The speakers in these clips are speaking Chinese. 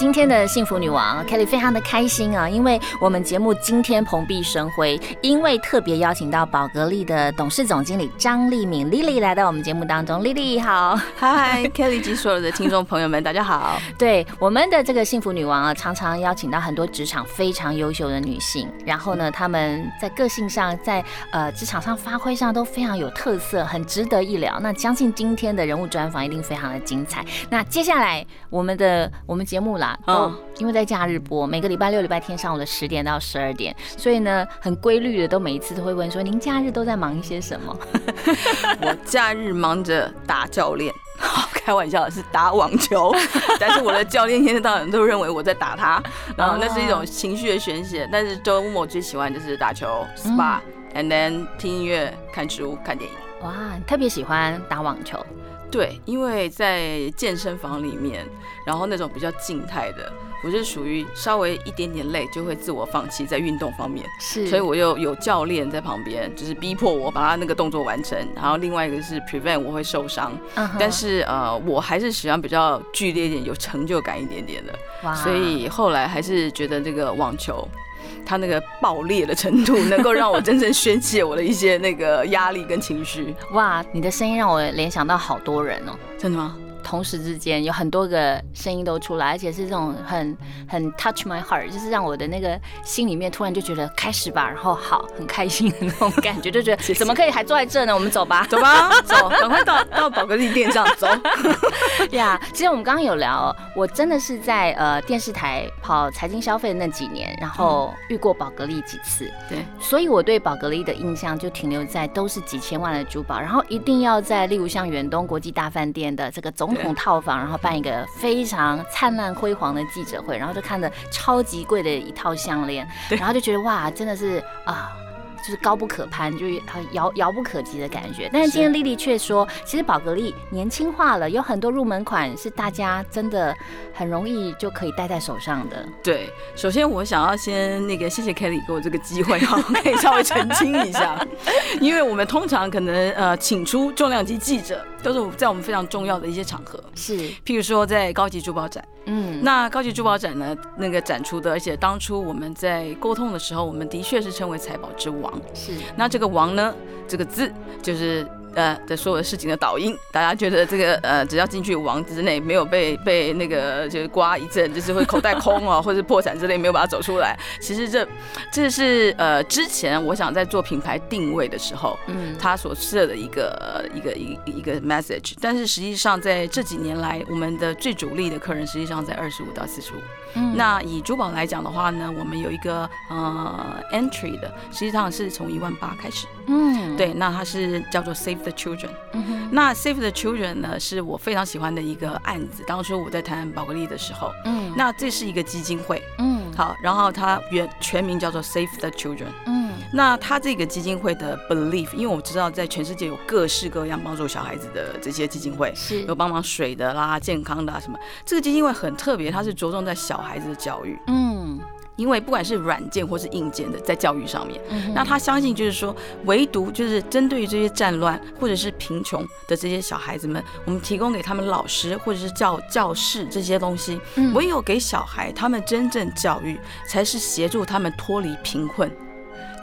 今天的幸福女王 Kelly 非常的开心啊，因为我们节目今天蓬荜生辉，因为特别邀请到宝格丽的董事总经理张丽敏 Lily 来到我们节目当中，Lily 好，嗨，Kelly 及所有的听众朋友们，大家好。对我们的这个幸福女王啊，常常邀请到很多职场非常优秀的女性，然后呢，她们在个性上，在呃职场上发挥上都非常有特色，很值得一聊。那相信今天的人物专访一定非常的精彩。那接下来我们的我们节目啦，都因为在假日播，每个礼拜六、礼拜天上午的十点到十二点，所以呢，很规律的都每一次都会问说，您假日都在忙一些什么？我假日忙着打教练，开玩笑是打网球，但是我的教练一天到晚都认为我在打他，然后那是一种情绪的宣泄。但是周末最喜欢就是打球、SPA，and then 听音乐、看书、看电影。哇，特别喜欢打网球。对，因为在健身房里面，然后那种比较静态的，我是属于稍微一点点累就会自我放弃在运动方面，是，所以我又有教练在旁边，就是逼迫我把他那个动作完成。然后另外一个是 prevent 我会受伤，但是呃，我还是喜欢比较剧烈一点、有成就感一点点的，所以后来还是觉得这个网球。他那个爆裂的程度，能够让我真正宣泄我的一些那个压力跟情绪。哇，你的声音让我联想到好多人哦，真的吗？同时之间有很多个声音都出来，而且是这种很很 touch my heart，就是让我的那个心里面突然就觉得开始吧，然后好很开心的那种感觉，就觉得怎么可以还坐在这呢？我们走吧，走吧，走，赶快到到宝格丽店上走。呀，其实我们刚刚有聊，我真的是在呃电视台跑财经消费那几年，然后遇过宝格丽几次，对，所以我对宝格丽的印象就停留在都是几千万的珠宝，然后一定要在例如像远东国际大饭店的这个总。总统套房，然后办一个非常灿烂辉煌的记者会，然后就看着超级贵的一套项链，然后就觉得哇，真的是啊。就是高不可攀，就是遥遥不可及的感觉。但是今天丽丽却说，其实宝格丽年轻化了，有很多入门款是大家真的很容易就可以戴在手上的。对，首先我想要先那个谢谢 Kelly 给我这个机会哈，可以稍微澄清一下，因为我们通常可能呃请出重量级记者，都是在我们非常重要的一些场合，是，譬如说在高级珠宝展。嗯，那高级珠宝展呢？那个展出的，而且当初我们在沟通的时候，我们的确是称为财宝之王。是，那这个王呢，这个字就是。呃的所有的事情的导音，大家觉得这个呃，只要进去王之内，没有被被那个就是刮一阵，就是会口袋空啊，或者破产之类，没有把它走出来。其实这这是呃之前我想在做品牌定位的时候，嗯，他所设的一个一个一一个 message。但是实际上在这几年来，我们的最主力的客人实际上在二十五到四十五。嗯，那以珠宝来讲的话呢，我们有一个呃 entry 的，实际上是从一万八开始。嗯，对，那它是叫做 Save the Children。嗯那 Save the Children 呢，是我非常喜欢的一个案子。当初我在谈宝格丽的时候，嗯，那这是一个基金会。嗯，好，然后它原全名叫做 Save the Children。嗯，那它这个基金会的 belief，因为我知道在全世界有各式各样帮助小孩子的这些基金会，是有帮忙水的啦、健康的什么。这个基金会很特别，它是着重在小孩子的教育。嗯。因为不管是软件或是硬件的，在教育上面，那他相信就是说，唯独就是针对于这些战乱或者是贫穷的这些小孩子们，我们提供给他们老师或者是教教室这些东西，唯有给小孩他们真正教育，才是协助他们脱离贫困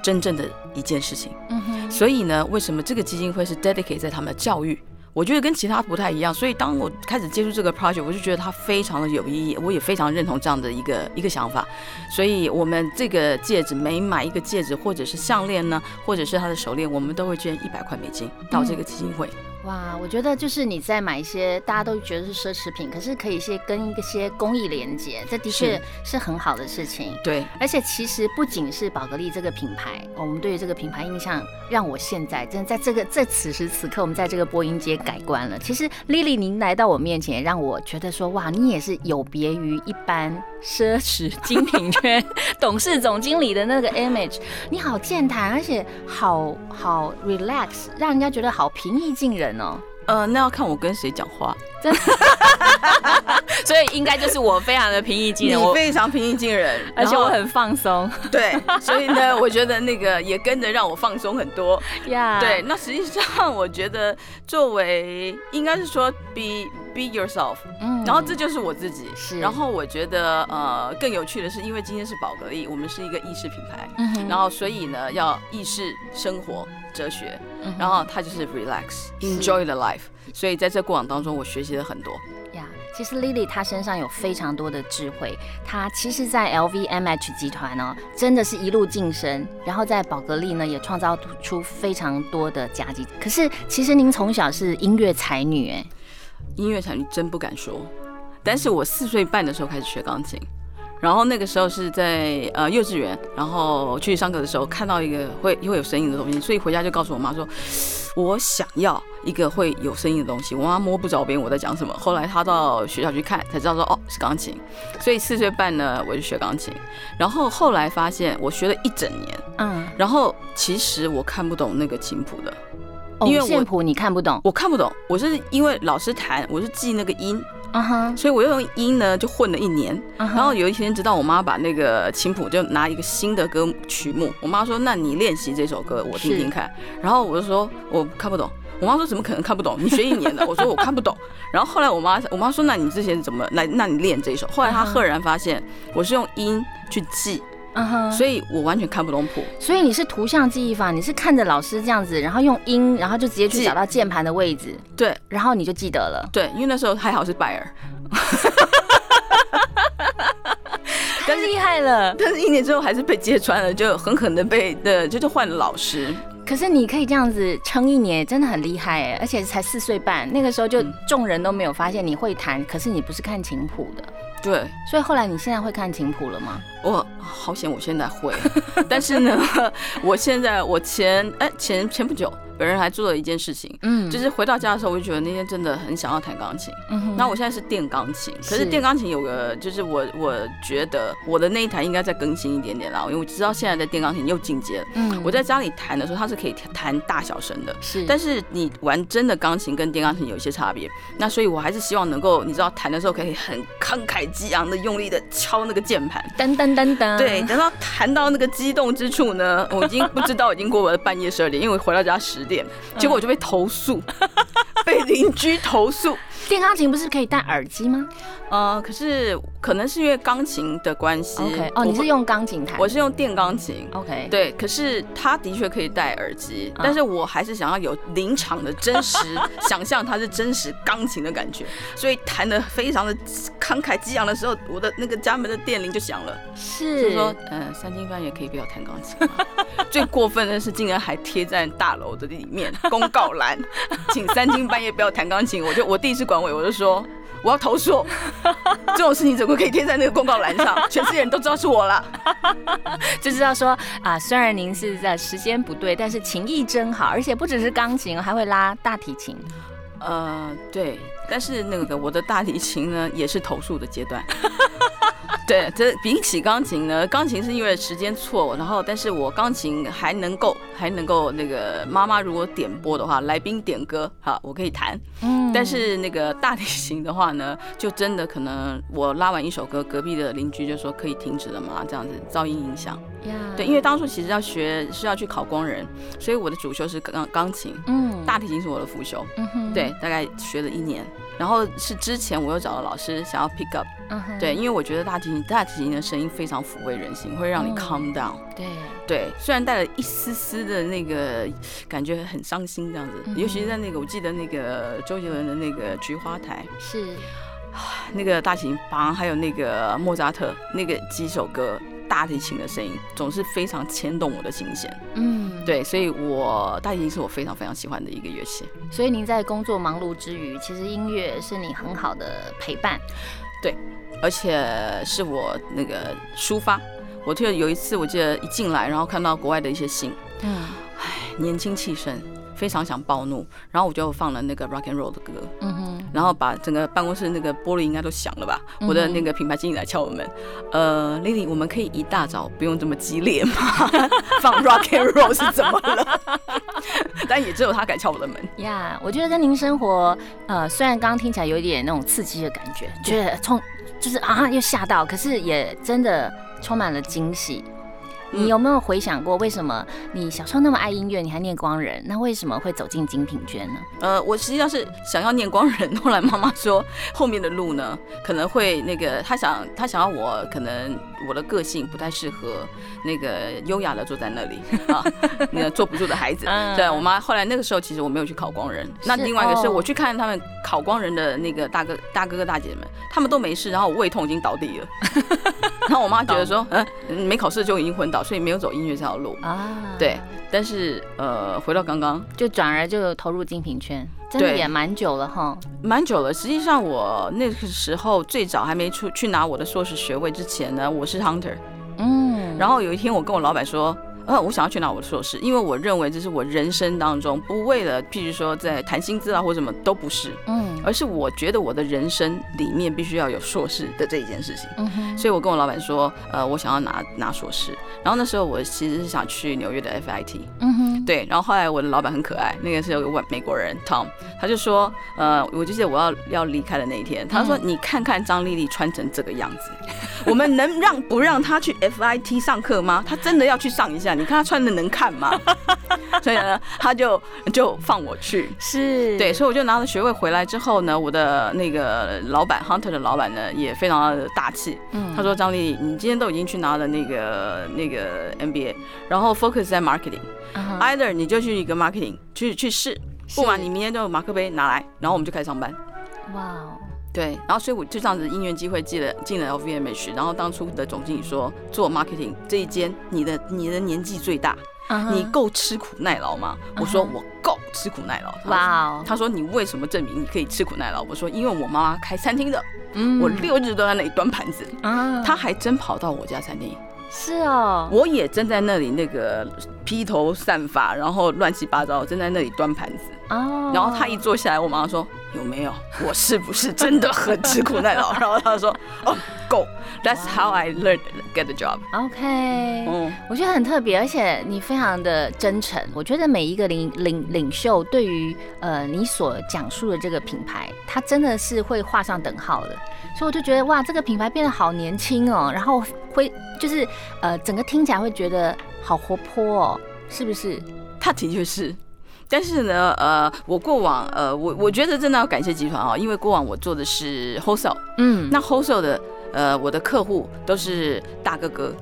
真正的一件事情。嗯所以呢，为什么这个基金会是 dedicate 在他们的教育？我觉得跟其他不太一样，所以当我开始接触这个 project，我就觉得它非常的有意义，我也非常认同这样的一个一个想法。所以，我们这个戒指每买一个戒指或者是项链呢，或者是它的手链，我们都会捐一百块美金到这个基金会。哇，我觉得就是你在买一些大家都觉得是奢侈品，可是可以一些跟一些公益连接，这的确是很好的事情。对，而且其实不仅是宝格丽这个品牌，我们对于这个品牌印象让我现在真的在这个在此时此刻，我们在这个播音街改观了。其实 Lily 您来到我面前，也让我觉得说，哇，你也是有别于一般奢侈 精品圈董事总经理的那个 image，你好健谈，而且好好 relax，让人家觉得好平易近人哦。呃，那要看我跟谁讲话，真的，所以应该就是我非常的平易近人，你我非常平易近人，而且我很放松 对，所以呢，我觉得那个也跟着让我放松很多。呀。对，那实际上我觉得作为应该是说 be be yourself，嗯。然后这就是我自己。是。然后我觉得呃更有趣的是，因为今天是宝格丽，我们是一个意式品牌，嗯然后所以呢要意式生活哲学，嗯然后它就是 relax，enjoy the life。所以在这过程当中，我学习了很多。呀其实 Lily 她身上有非常多的智慧，她其实，在 LVMH 集团呢，真的是一路晋升，然后在宝格丽呢，也创造出非常多的佳绩。可是，其实您从小是音乐才女，哎，音乐才女真不敢说，但是我四岁半的时候开始学钢琴，然后那个时候是在呃幼稚园，然后去上课的时候看到一个会会有声音的东西，所以回家就告诉我妈说，我想要一个会有声音的东西。我妈摸不着边我在讲什么，后来她到学校去看才知道说哦是钢琴，所以四岁半呢我就学钢琴，然后后来发现我学了一整年，嗯，然后其实我看不懂那个琴谱的。偶因为我线谱你看不懂，我看不懂，我是因为老师弹，我是记那个音，所以我又用音呢就混了一年。然后有一天，直到我妈把那个琴谱就拿一个新的歌曲目，我妈说：“那你练习这首歌，我听听看。”然后我就说：“我看不懂。”我妈说：“怎么可能看不懂？你学一年的。”我说：“我看不懂。”然后后来我妈我妈说：“那你之前怎么来？那你练这一首？”后来她赫然发现我是用音去记，所以我完全看不懂谱。所以你是图像记忆法，你是看着老师这样子，然后用音，然后就直接去找到键盘的位置，对然后你就记得了，对，因为那时候还好是拜耳，太厉害了。但是一年之后还是被揭穿了，就狠狠的被的就就换了老师。可是你可以这样子撑一年，真的很厉害哎！而且才四岁半，那个时候就嗯众人都没有发现你会弹，可是你不是看琴谱的，对，所以后来你现在会看琴谱了吗？我好险，我现在会，但是呢，我现在我前哎前前不久，本人还做了一件事情，嗯就是回到家的时候，我就觉得那天真的很想要弹钢琴。嗯哼那我现在是电钢琴，可是是电钢琴有个就是我我觉得我的那一台应该再更新一点点啦，因为我知道现在的电钢琴又进阶了。嗯我在家里弹的时候，它是可以弹大小声的。是，但是你玩真的钢琴跟电钢琴有一些差别，那所以我还是希望能够，你知道弹的时候可以很慷慨激昂的用力的敲那个键盘，噔噔噔噔，对，等到谈到那个激动之处呢，我已经不知道已经过了半夜十二点，因为我回到家十点，结果我就被投诉，被邻居投诉。电钢琴不是可以戴耳机吗呃，可是可能是因为钢琴的关系？OK，哦，你是用钢琴弹？我是用电钢琴。OK，对，可是他的确可以戴耳机，嗯但是我还是想要有临场的真实想象，它是真实钢琴的感觉，所以弹的非常的慷慨激昂的时候，我的那个家门的电铃就响了。就是说，嗯，三更半夜可以不要弹钢琴吗。最过分的是，竟然还贴在大楼的里面 公告栏，请三更半夜不要弹钢琴。我就我第一次管委，我就说我要投诉，这种事情怎么可以贴在那个公告栏上？全世界人都知道是我了。就知道说啊，虽然您是在时间不对，但是情谊真好，而且不只是钢琴，还会拉大提琴。呃，对，但是那个我的大提琴呢，也是投诉的阶段。对，这比起钢琴呢，钢琴是因为时间错，然后但是我钢琴还能够还能够那个妈妈如果点播的话，来宾点歌，好，我可以弹。嗯但是那个大提琴的话呢，就真的可能我拉完一首歌，隔壁的邻居就说可以停止了吗？这样子噪音影响。呀对，因为当初其实要学是要去考工人，所以我的主修是钢钢琴，嗯大提琴是我的副修。嗯哼对，大概学了一年，然后是之前我又找了老师想要 pick up，对，因为我觉得大提琴大提琴的声音非常抚慰人心，会让你嗯。calm down，对。对，虽然带了一丝丝的那个感觉很伤心这样子，尤其是在那个我记得那个周杰伦的那个菊花台，是。那个大提琴帮还有那个莫扎特那个几首歌，大提琴的声音总是非常牵动我的心弦。嗯，对，所以我大提琴是我非常非常喜欢的一个乐器。所以您在工作忙碌之余，其实音乐是你很好的陪伴。对而且是我那个抒发。我记得有一次，我记得一进来，然后看到国外的一些信，嗯年轻气盛，非常想暴怒，然后我就放了那个 rock and roll 的歌，嗯哼，然后把整个办公室那个玻璃应该都响了吧？我的那个品牌经理来敲我们，呃，Lily，我们可以一大早不用这么激烈吗？放 rock and roll 是怎么了？但也只有他敢敲我的门。呀我觉得跟您生活，呃，虽然刚刚听起来有一点那种刺激的感觉，觉得冲就是啊又吓到，可是也真的充满了惊喜。你有没有回想过，为什么你小时候那么爱音乐，你还念光人，那为什么会走进精品圈呢？呃，我实际上是想要念光人，后来妈妈说后面的路呢可能会那个，她想她想要我可能我的个性不太适合那个优雅的坐在那里 啊，那个坐不住的孩子。嗯。对我妈后来那个时候其实我没有去考光人，那另外一个是哦。我去看他们考光人的那个大哥大哥哥大姐们，他们都没事，然后我胃痛已经倒地了，然后我妈觉得说，嗯，没考试就已经昏倒，所以没有走音乐这条路。啊，对，但是呃，回到刚刚，就转而就投入精品圈，真的对也蛮久了哈。蛮久了。实际上，我那个时候最早还没出去拿我的硕士学位之前呢，我是 hunter。嗯，然后有一天，我跟我老板说。呃，我想要去拿我的硕士，因为我认为这是我人生当中不为了，譬如说在谈薪资啊或什么都不是，嗯而是我觉得我的人生里面必须要有硕士的这一件事情。嗯哼，所以我跟我老板说，呃，我想要拿拿硕士。然后那时候我其实是想去纽约的 FIT，嗯哼，对，然后后来我的老板很可爱，那个是有个外美国人 Tom，他就说，呃，我就记得我要要离开的那一天，他说、嗯你看看张丽丽穿成这个样子，我们能让不让她去 FIT 上课吗？她真的要去上一下，你看他穿的能看吗？所以呢，他就就放我去。是，对，所以我就拿了学位回来之后呢，我的那个老板 Hunter 的老板呢也非常的大气，嗯他说张丽，你今天都已经去拿了那个那个 MBA，然后 focus 在 marketing。either 你就去一个 marketing 去去试，不然你明天就有马克杯拿来，然后我们就开始上班。哇哦，对，然后所以我就这样子因缘机会进了进了 LVMH，然后当初的总经理说做 marketing 这一间，你的你的年纪最大，你够吃苦耐劳吗？我说我够吃苦耐劳。哇哦，他说：“你为什么证明你可以吃苦耐劳？”我说：“因为我妈妈开餐厅的，嗯我六日都在那里端盘子。啊，他还真跑到我家餐厅，是哦，我也正在那里那个披头散发，然后乱七八糟，正在那里端盘子。哦，然后他一坐下来，我马上说：“有没有？我是不是真的很吃苦耐劳？”然后他说：“ 哦，够。That's how I learned get the job。OK，嗯，我觉得很特别，而且你非常的真诚。我觉得每一个领领领袖对于呃你所讲述的这个品牌，他真的是会画上等号的。所以我就觉得哇，这个品牌变得好年轻哦，然后会就是呃整个听起来会觉得好活泼哦，是不是？他的确是。但是呢，呃，我过往，呃，我我觉得真的要感谢集团啊，因为过往我做的是 wholesale，嗯，那 wholesale 的，呃，我的客户都是大哥哥，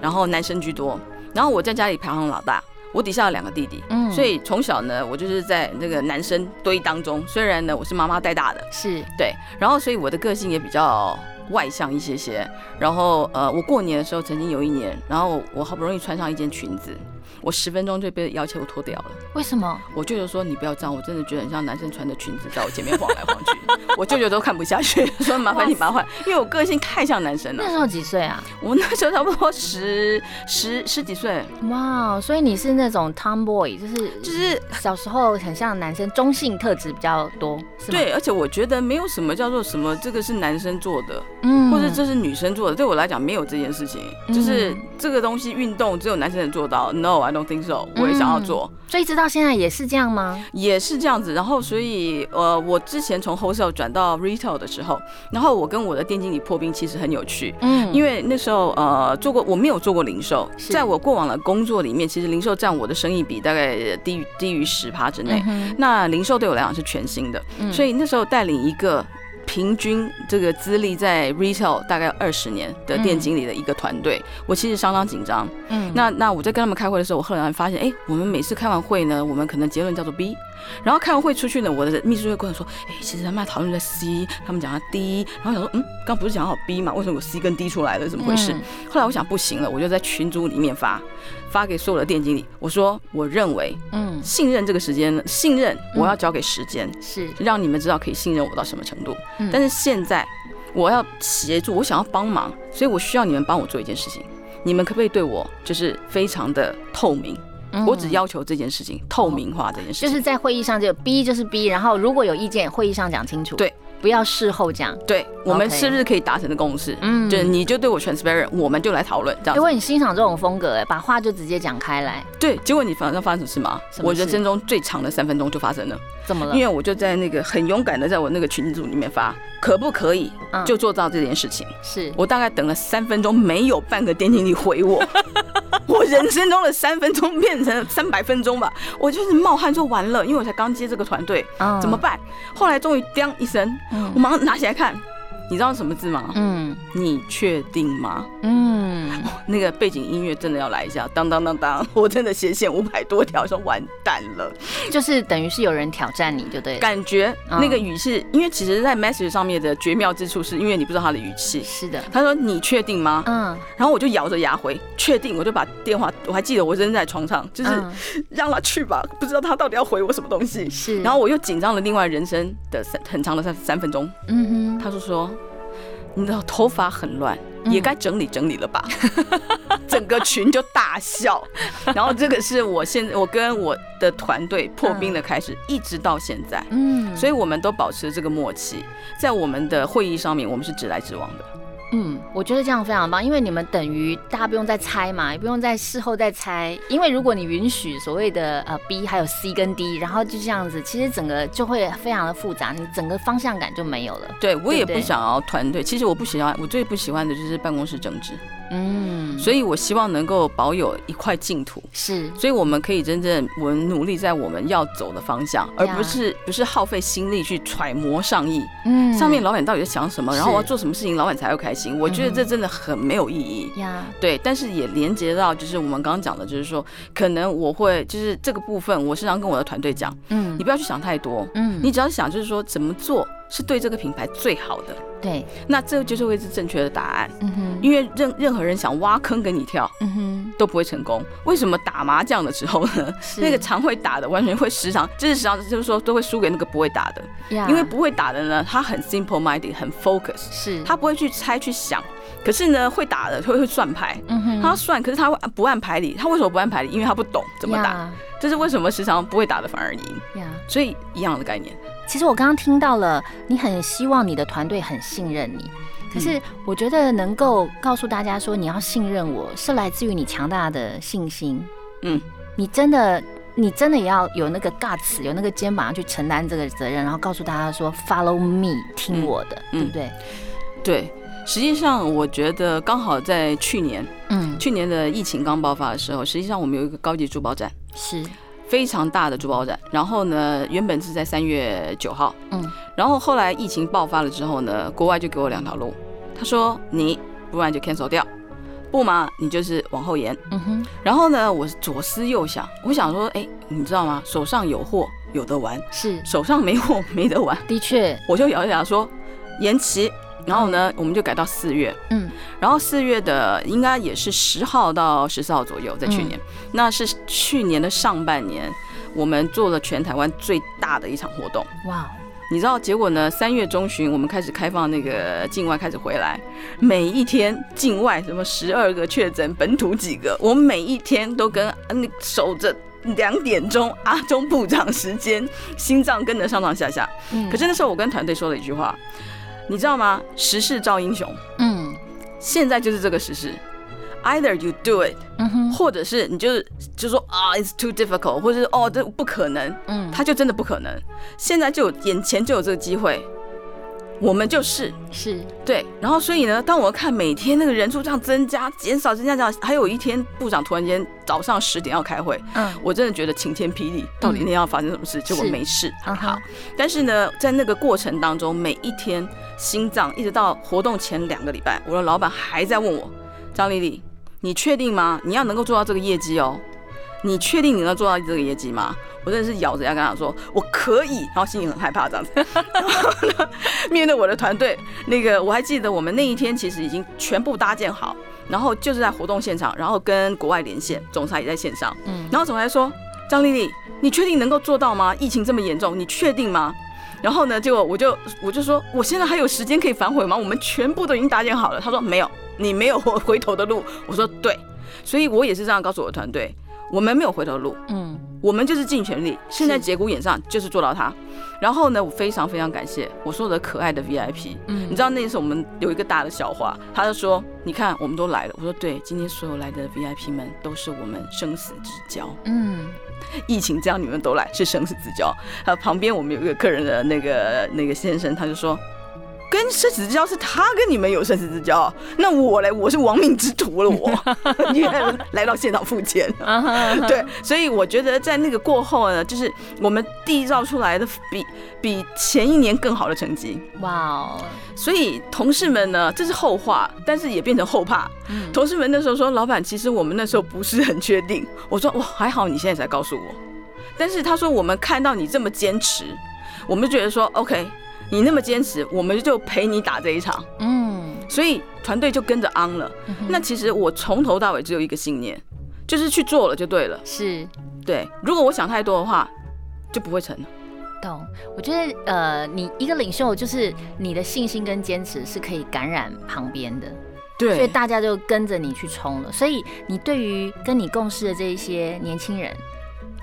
然后男生居多，然后我在家里排行老大，我底下有两个弟弟，嗯。所以从小呢，我就是在那个男生堆当中，虽然呢我是妈妈带大的，是。对，然后所以我的个性也比较外向一些些。然后呃，我过年的时候曾经有一年，然后我好不容易穿上一件裙子，我十分钟就被要求脱掉了。为什么？我舅舅说你不要这样，我真的觉得很像男生穿的裙子在我前面晃来晃去，我舅舅都看不下去，说麻烦你麻烦，因为我个性太像男生了那。时候几岁啊？我那时候差不多十十十几岁，哇，所以你是那种 tomboy，就是就是小时候很像男生，中性特质比较多，是吗？，对，而且我觉得没有什么叫做什么这个是男生做的，嗯或者这是女生做的，对我来讲没有这件事情，就是这个东西运动只有男生能做到，No，I don't think so，我也想要做，所以直到现在也是这样吗？也是这样子。然后所以呃，我之前从 wholesale 转到 retail 的时候，然后我跟我的店经理破冰，其实很有趣。嗯因为那时候呃做过，我没有做过零售，在我过往的工作里面，其实零售占我的生意比大概低于低于十趴之内。嗯那零售对我来讲是全新的，嗯所以那时候带领一个平均这个资历在 retail 大概二十年的店经理的一个团队，我其实相当紧张。嗯。那那我在跟他们开会的时候，我后来发现，哎、我们每次开完会呢，我们可能结论叫做 B，然后开完会出去呢，我的秘书就跟我说，哎、其实他们在讨论在 C，他们讲到 D，然后想说，嗯，刚不是讲好 B 嘛，为什么有 C 跟 D 出来了？怎么回事？嗯后来我想不行了，我就在群组里面发，发给所有的店经理，我说我认为嗯，信任这个时间，信任我要交给时间，是，让你们知道可以信任我到什么程度。嗯但是现在我要协助，我想要帮忙，所以我需要你们帮我做一件事情。你们可不可以对我就是非常的透明？嗯。我只要求这件事情透明化这件事情。就是在会议上就 B 就是 B，然后如果有意见，会议上讲清楚，对，不要事后讲。对我们是不是可以达成的共识？嗯就是你就对我 transparent，我们就来讨论这样子。因为你欣赏这种风格，哎，把话就直接讲开来，对，结果你反正发生什么事吗？事我人生中最长的三分钟就发生了，怎么了？因为我就在那个很勇敢的在我那个群组里面发，可不可以嗯就做到这件事情？是我大概等了三分钟，没有半个店经理回我。我人生中的三分钟变成三百分钟吧，我就是冒汗就完了，因为我才刚接这个团队，嗯怎么办？后来终于“当”一声，嗯。我马上拿起来看，你知道什么字吗？嗯你确定吗？嗯，那个背景音乐真的要来一下，当当当当！我真的斜线五百多条，说完蛋了，就是等于是有人挑战你，就对了。感觉嗯那个语气，因为其实，在 message 上面的绝妙之处，是因为你不知道他的语气。是的，他说：“你确定吗？”嗯，然后我就咬着牙回，确定，我就把电话，我还记得我扔在床上，就是嗯让他去吧，不知道他到底要回我什么东西。是，然后我又紧张了另外人生的三很长的三三分钟，嗯哼，他就说：“你的头发很乱，嗯也该整理整理了吧？” 整个群就大笑。然后这个是我现在我跟我的团队破冰的开始，一直到现在。嗯，所以我们都保持这个默契，在我们的会议上面，我们是直来直往的。嗯，我觉得这样非常棒，因为你们等于大家不用再猜嘛，也不用在事后再猜，因为如果你允许所谓的呃 B 还有 C 跟 D，然后就这样子，其实整个就会非常的复杂，你整个方向感就没有了。对我也不想要团队，其实我不喜欢，我最不喜欢的就是办公室政治，嗯，所以我希望能够保有一块净土，是。所以我们可以真正我们努力在我们要走的方向，而不是不是耗费心力去揣摩上意，嗯。上面老板到底在想什么，然后我要做什么事情，老板才会开心。我觉得这真的很没有意义。呀，对，但是也连接到就是我们刚刚讲的，就是说，可能我会就是这个部分，我时常跟我的团队讲，嗯。你不要去想太多，嗯。你只要想就是说怎么做是对这个品牌最好的，对，那这就是会是正确的答案。嗯哼，因为任任何人想挖坑给你跳嗯哼，都不会成功。为什么打麻将的时候呢？是那个常会打的完全会时常，就是时常就是说都会输给那个不会打的，呀因为不会打的呢，他很 simple minded，很 focus，是他不会去猜去想。可是呢，会打的会会算牌，嗯哼他算，可是他会不按牌理。他为什么不按牌理？因为他不懂怎么打。呀这是为什么时常不会打的反而赢。呀。所以一样的概念。其实我刚刚听到了，你很希望你的团队很信任你。可是我觉得能够告诉大家说你要信任我，是来自于你强大的信心。嗯，你真的，你真的也要有那个 guts，有那个肩膀要去承担这个责任，然后告诉大家说 follow me，听我的，嗯对不对？对。实际上，我觉得刚好在去年，嗯，去年的疫情刚爆发的时候，实际上我们有一个高级珠宝展，是，非常大的珠宝展。然后呢，原本是在三月九号，嗯然后后来疫情爆发了之后呢，国外就给我两条路，他说你不然就 cancel 掉，不嘛你就是往后延。嗯哼，然后呢，我左思右想，我想说，哎，你知道吗？手上有货有得玩，是，手上没货没得玩，的确，我就咬一咬说延期。然后呢，我们就改到四月，嗯然后四月的应该也是十号到十四号左右，在去年，那是去年的上半年，我们做了全台湾最大的一场活动。哇，你知道结果呢？三月中旬我们开始开放那个境外开始回来，每一天境外什么十二个确诊，本土几个，我们每一天都跟那守着两点钟阿中部长时间，心脏跟着上上下下。嗯可是那时候我跟团队说了一句话，你知道吗？时势造英雄，嗯现在就是这个时势。Either you do it，嗯，或者是你就是就说啊，it's too difficult，或者是哦这不可能，嗯，他就真的不可能。现在就有眼前就有这个机会，我们就是是，对。然后所以呢，当我看每天那个人数这样增加、减少、增加、这样，还有一天部长突然间早上十点要开会，嗯我真的觉得晴天霹雳，到底那天要发生什么事？结果没事，很好嗯。但是呢，在那个过程当中，每一天心脏一直到活动前两个礼拜，我的老板还在问我，张丽丽，你确定吗？你要能够做到这个业绩哦。你确定你能做到这个业绩吗？我真的是咬着牙跟他说我可以，然后心里很害怕这样子。然后呢，面对我的团队，那个我还记得我们那一天其实已经全部搭建好，然后就是在活动现场，然后跟国外连线，总裁也在线上。嗯，然后总裁说：“张丽丽，你确定能够做到吗？疫情这么严重，你确定吗？”然后呢，结果我就我就说：“我现在还有时间可以反悔吗？我们全部都已经搭建好了。”他说：“没有，你没有回头的路。”我说：“对。”所以我也是这样告诉我的团队。我们没有回头路，嗯，我们就是尽全力，现在节骨眼上就是做到它。然后呢，我非常非常感谢我所有的可爱的 VIP，嗯，你知道那次我们有一个大的笑话，他就说，你看我们都来了，我说对，今天所有来的 VIP 们都是我们生死之交，嗯，疫情这样你们都来是生死之交。还有旁边我们有一个客人的那个那个先生，他就说。跟生死之交是他跟你们有生死之交，那我嘞，我是亡命之徒了，我 你来到现场付钱，对，所以我觉得在那个过后呢，就是我们缔造出来的比比前一年更好的成绩，哇哦！所以同事们呢，这是后话，但是也变成后怕。同事们那时候说，老板，其实我们那时候不是很确定。我说，哇，还好你现在才告诉我。但是他说，我们看到你这么坚持，我们觉得说，OK。你那么坚持，我们就陪你打这一场。嗯，所以团队就跟着昂了。那其实我从头到尾只有一个信念，就是去做了就对了。是，对。如果我想太多的话，就不会成了。懂。我觉得，呃，你一个领袖，就是你的信心跟坚持是可以感染旁边的。对。所以大家就跟着你去冲了。所以你对于跟你共事的这一些年轻人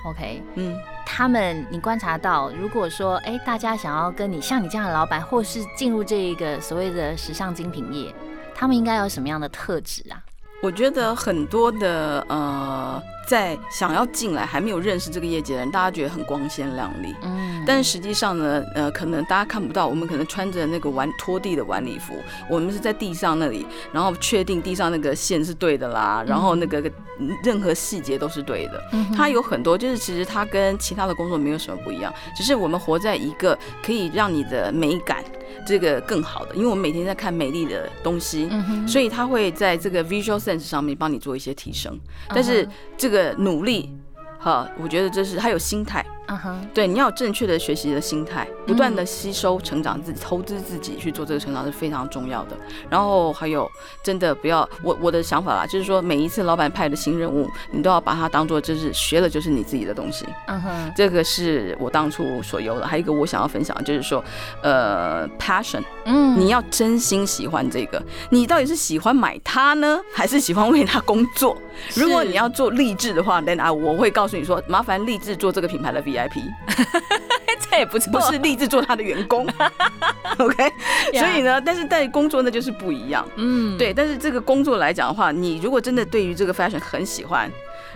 ，OK，嗯。他们，你观察到，如果说，哎，大家想要跟你像你这样的老板，或是进入这一个所谓的时尚精品业，他们应该有什么样的特质啊？我觉得很多的呃，在想要进来还没有认识这个业界的人，大家觉得很光鲜亮丽，嗯，但是实际上呢，呃，可能大家看不到，我们可能穿着那个晚拖地的晚礼服，我们是在地上那里，然后确定地上那个线是对的啦，然后那个任何细节都是对的，它有很多，就是其实它跟其他的工作没有什么不一样，只是我们活在一个可以让你的美感。这个更好的，因为我们每天在看美丽的东西，所以他会在这个 visual sense 上面帮你做一些提升。但是这个努力，哈，我觉得这是他有心态。嗯哼，对，你要有正确的学习的心态，不断的吸收、成长自己、投资自己去做这个成长是非常重要的。然后还有，真的不要我我的想法啦，就是说每一次老板派的新任务，你都要把它当做就是学的就是你自己的东西。嗯哼，这个是我当初所有的。还有一个我想要分享，就是说，呃，passion，嗯，你要真心喜欢这个，你到底是喜欢买它呢，还是喜欢为它工作？如果你要做励志的话，then 啊，我会告诉你说，麻烦励志做这个品牌的 V。VIP，这也不错，不是立志做他的员工。OK，所以呢，但是在工作那就是不一样。嗯，对，但是这个工作来讲的话，你如果真的对于这个 fashion 很喜欢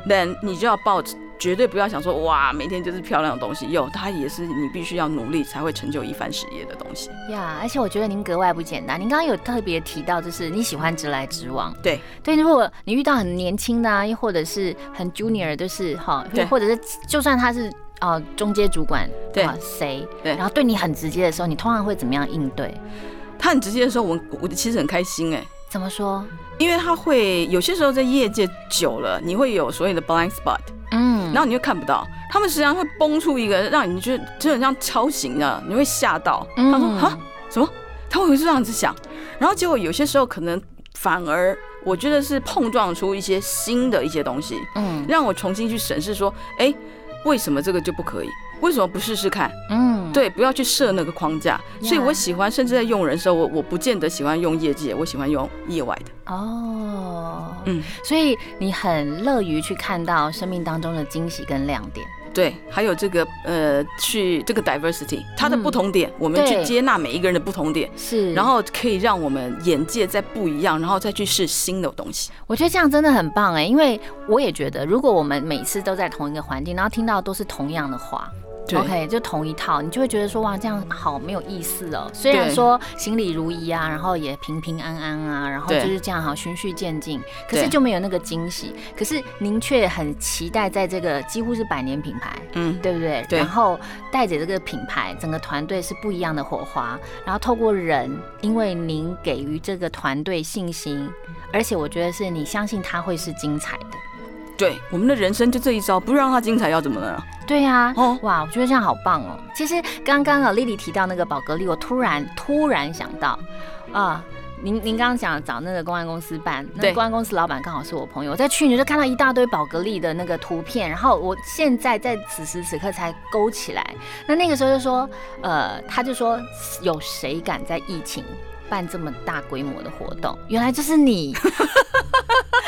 ，then 你就要抱，绝对不要想说哇，每天就是漂亮的东西。有，它也是你必须要努力才会成就一番事业的东西。呀，而且我觉得您格外不简单。您刚刚有特别提到，就是你喜欢直来直往。对，对，如果你遇到很年轻的啊，又或者是很 junior，就是哈，或者是就算他是。哦，中介主管对谁？对，然后对你很直接的时候，你通常会怎么样应对？他很直接的时候，我我其实很开心哎。怎么说？因为他会有些时候在业界久了，你会有所谓的 blind spot，嗯，然后你就看不到，他们实际上会崩出一个让你觉得就很像超型的，你会吓到。他说啊，什么？他会是这样子想，然后结果有些时候可能反而我觉得是碰撞出一些新的一些东西，嗯，让我重新去审视说，哎。为什么这个就不可以？为什么不试试看？嗯，对，不要去设那个框架。所以我喜欢，甚至在用人的时候，我我不见得喜欢用业界，我喜欢用业外的。哦，嗯，所以你很乐于去看到生命当中的惊喜跟亮点。对，还有这个呃，去这个 diversity，它的不同点，我们去接纳每一个人的不同点，是，然后可以让我们眼界再不一样，然后再去试新的东西。我觉得这样真的很棒哎，因为我也觉得，如果我们每次都在同一个环境，然后听到都是同样的话。OK，就同一套，你就会觉得说哇，这样好没有意思哦。虽然说心里如一啊，然后也平平安安啊，然后就是这样好循序渐进，可是就没有那个惊喜。可是您却很期待在这个几乎是百年品牌，嗯，对不对？对。然后带着这个品牌，整个团队是不一样的火花。然后透过人，因为您给予这个团队信心，而且我觉得是你相信他会是精彩的。对，我们的人生就这一招，不让它精彩要怎么了？对呀、哦哇，我觉得这样好棒哦。其实刚刚啊，丽丽提到那个宝格丽，我突然突然想到啊。您您刚刚讲找那个公安公司办，那个公安公司老板刚好是我朋友，我在去年就看到一大堆宝格丽的那个图片，然后我现在在此时此刻才勾起来。那那个时候就说，呃，他就说有谁敢在疫情办这么大规模的活动？原来就是你，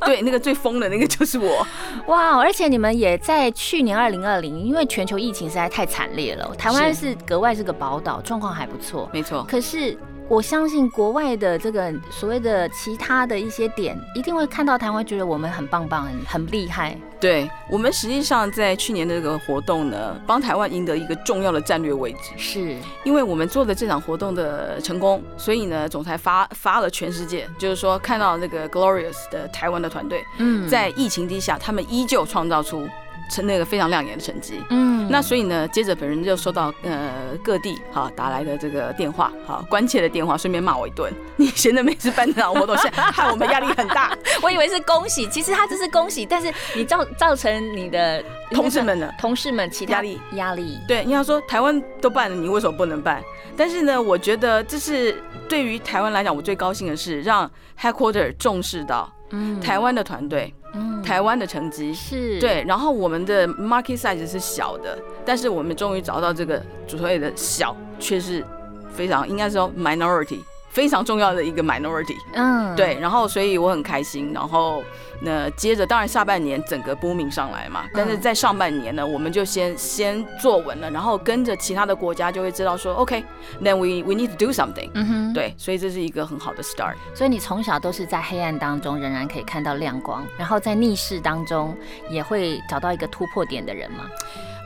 对，那个最疯的那个就是我。哇！而且你们也在去年二零二零，因为全球疫情实在太惨烈了，台湾是格外是个宝岛，状况还不错。没错，可是我相信国外的这个所谓的其他的一些点，一定会看到台湾，觉得我们很棒棒，很很厉害。对我们实际上在去年的这个活动呢，帮台湾赢得一个重要的战略位置。是，因为我们做的这场活动的成功，所以呢，总裁发发了全世界，就是说看到那个 Glorious 的台湾的团队，嗯在疫情底下，他们依旧创造出成那个非常亮眼的成绩。嗯那所以呢，接着本人就收到呃各地哈打来的这个电话，哈关切的电话，顺便骂我一顿。你闲着没事办这场活动，现在害我们压力很大。我以为是恭喜，其实他只是恭喜，但是你造造成你的同事们呢同事们其他压力压力，对，你要说台湾都办了，你为什么不能办？但是呢，我觉得这是对于台湾来讲，我最高兴的是让 Headquarter 重视到嗯台湾的团队、嗯台湾的成绩。是，对，然后我们的 market size 是小的，但是我们终于找到这个所谓的小，却是非常应该说 minority 非常重要的一个 minority。嗯，对，然后所以我很开心，然后那接着当然下半年整个 booming 上来嘛，但是嗯在上半年呢，我们就先先坐稳了，然后跟着其他的国家就会知道说，OK，then、we we need to do something。嗯哼，对，所以这是一个很好的 start。所以你从小都是在黑暗当中仍然可以看到亮光，然后在逆势当中也会找到一个突破点的人嘛。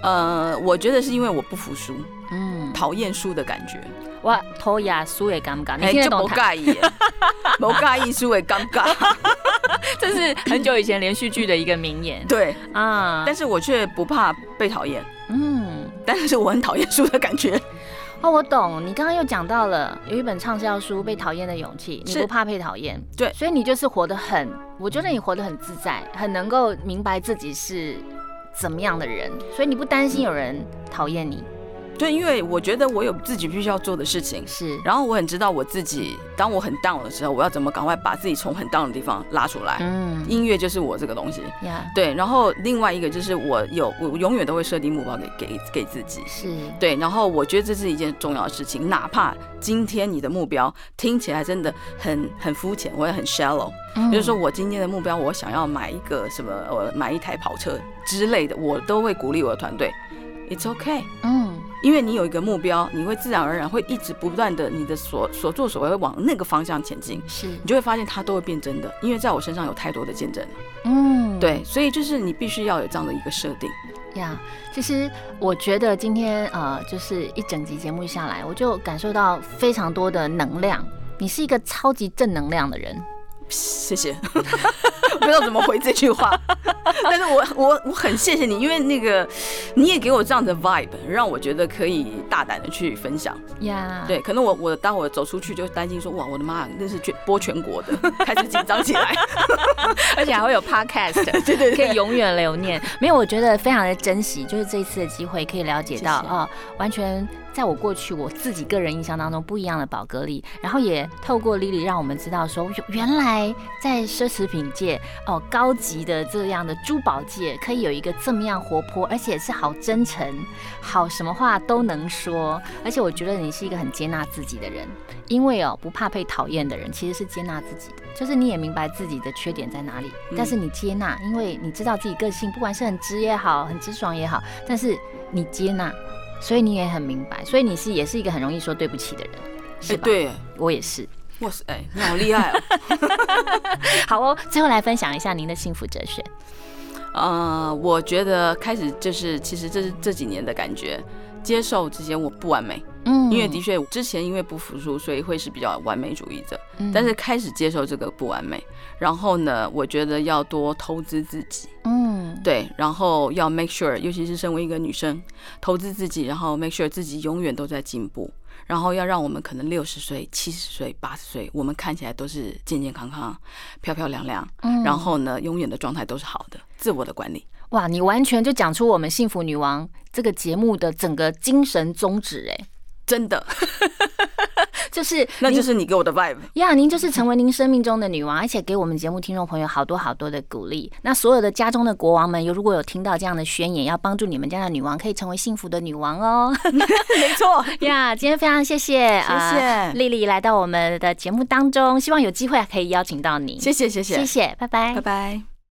呃，我觉得是因为我不服输，嗯，讨厌输的感觉，哇，偷牙输也尴尬，你哎，就不听得懂台？介意耶，不介意输的尴尬。这是很久以前连续剧的一个名言对，啊。但是我却不怕被讨厌，嗯，但是我很讨厌输的感觉。哦，我懂。你刚刚又讲到了有一本畅销书《被讨厌的勇气》，你不怕被讨厌，对所以你就是活得很，我觉得你活得很自在，很能够明白自己是怎么样的人，所以你不担心有人讨厌你，对，因为我觉得我有自己必须要做的事情，是，然后我很知道我自己，当我很 down 的时候，我要怎么赶快把自己从很 down 的地方拉出来。嗯音乐就是我这个东西，呀，对。然后另外一个就是我有，我永远都会设定目标给给给自己，是，对。然后我觉得这是一件重要的事情，哪怕今天你的目标听起来真的很很肤浅，我也很 shallow，嗯比如说我今天的目标，我想要买一个什么，呃买一台跑车之类的，我都会鼓励我的团队，It's okay。嗯，因为你有一个目标，你会自然而然会一直不断的，你的所所作所为会往那个方向前进，是，你就会发现它都会变真的。因为在我身上有太多的见证了，嗯，对，所以就是你必须要有这样的一个设定。呀，其实我觉得今天呃，就是一整集节目下来，我就感受到非常多的能量。你是一个超级正能量的人，谢谢，不知道怎么回这句话，但是我我我很谢谢你，因为那个你也给我这样的 vibe，让我觉得可以大胆的去分享。呀，对，可能我我待会走出去就担心说，哇，我的妈，那是全播全国的，开始紧张起来。而且还会有 podcast，对对对，可以永远留念。没有，我觉得非常的珍惜，就是这一次的机会可以了解到谢谢哦，完全在我过去我自己个人印象当中不一样的宝格丽，然后也透过 Lily 让我们知道说，原原来在奢侈品界哦，高级的这样的珠宝界可以有一个这么样活泼，而且是好真诚，好什么话都能说，而且我觉得你是一个很接纳自己的人，因为哦不怕被讨厌的人其实是接纳自己的，就是你也明白自己的缺点在哪里，嗯。但是你接纳，因为你知道自己个性，不管是很直也好，很直爽也好，但是你接纳，所以你也很明白，所以你是也是一个很容易说对不起的人，是哎，吧？，对，我也是。哇塞，哎，你好厉害哦。好哦，最后来分享一下您的幸福哲学。呃，我觉得开始就是，其实这是这几年的感觉，接受这些我不完美，嗯。因为的确之前因为不服输，所以会是比较完美主义者。嗯。但是开始接受这个不完美，然后呢，我觉得要多投资自己，嗯，对，然后要 make sure，尤其是身为一个女生，投资自己，然后 make sure 自己永远都在进步，然后要让我们可能六十岁、七十岁、八十岁，我们看起来都是健健康康、漂漂亮亮，嗯。然后呢，永远的状态都是好的，自我的管理。哇，你完全就讲出我们幸福女王这个节目的整个精神宗旨，哎，真的，就是那就是你给我的 vibe。呀，您就是成为您生命中的女王，而且给我们节目听众朋友好多好多的鼓励。那所有的家中的国王们，有如果有听到这样的宣言，要帮助你们家的女王可以成为幸福的女王哦。没错，呀，今天非常谢谢，谢呃谢丽丽来到我们的节目当中，希望有机会可以邀请到你。谢谢谢谢谢谢，拜拜拜。拜。